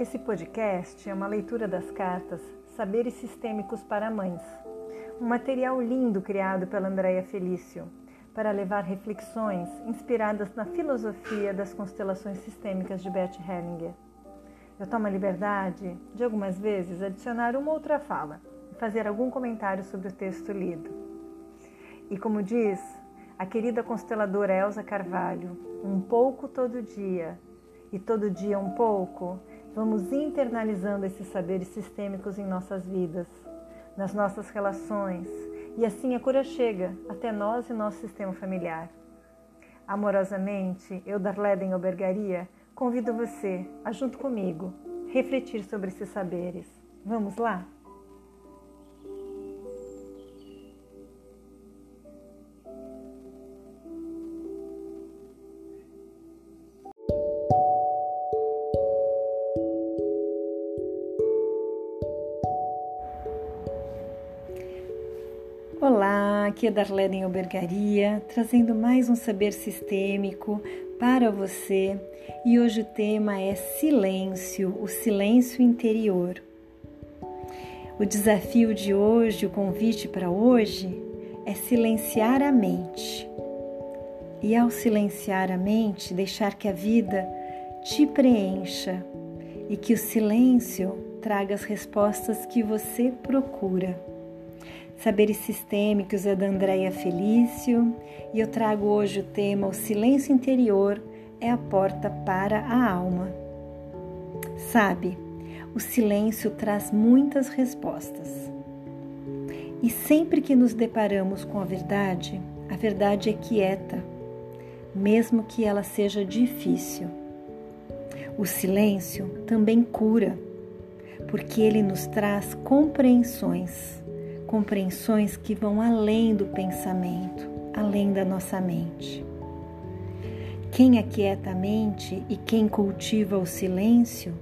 Esse podcast é uma leitura das cartas Saberes Sistêmicos para Mães, um material lindo criado pela Andrea Felício para levar reflexões inspiradas na filosofia das constelações sistêmicas de Bert Hellinger. Eu tomo a liberdade de algumas vezes adicionar uma outra fala e fazer algum comentário sobre o texto lido. E como diz a querida consteladora Elsa Carvalho, um pouco todo dia e todo dia um pouco, vamos internalizando esses saberes sistêmicos em nossas vidas, nas nossas relações, e assim a cura chega até nós e nosso sistema familiar. Amorosamente, eu, Darleden Albergaria, convido você a, junto comigo, refletir sobre esses saberes. Vamos lá? Olá, aqui é Darlene Albergaria, trazendo mais um saber sistêmico para você. E hoje o tema é silêncio, o silêncio interior. O desafio de hoje, o convite para hoje é silenciar a mente. E ao silenciar a mente, deixar que a vida te preencha e que o silêncio traga as respostas que você procura. Saberes Sistêmicos é da Andréia Felício e eu trago hoje o tema O Silêncio Interior é a porta para a alma. Sabe, o silêncio traz muitas respostas. E sempre que nos deparamos com a verdade, a verdade é quieta, mesmo que ela seja difícil. O silêncio também cura, porque ele nos traz compreensões compreensões que vão além do pensamento, além da nossa mente. Quem aquieta a mente e quem cultiva o silêncio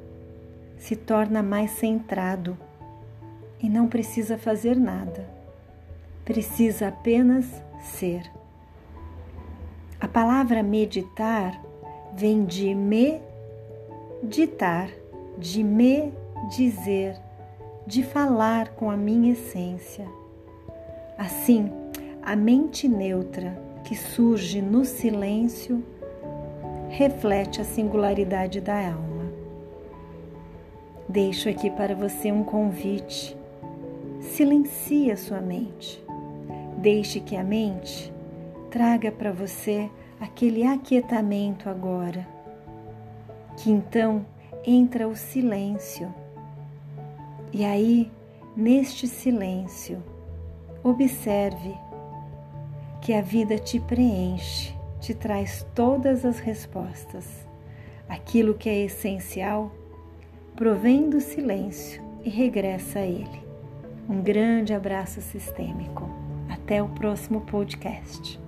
se torna mais centrado e não precisa fazer nada, precisa apenas ser. A palavra meditar vem de me ditar, de me dizer, de falar com a minha essência. Assim, a mente neutra que surge no silêncio reflete a singularidade da alma. Deixo aqui para você um convite. Silencie a sua mente. Deixe que a mente traga para você aquele aquietamento agora. Que então entra o silêncio e aí, neste silêncio, observe que a vida te preenche, te traz todas as respostas. Aquilo que é essencial provém do silêncio e regressa a ele. Um grande abraço sistêmico. Até o próximo podcast.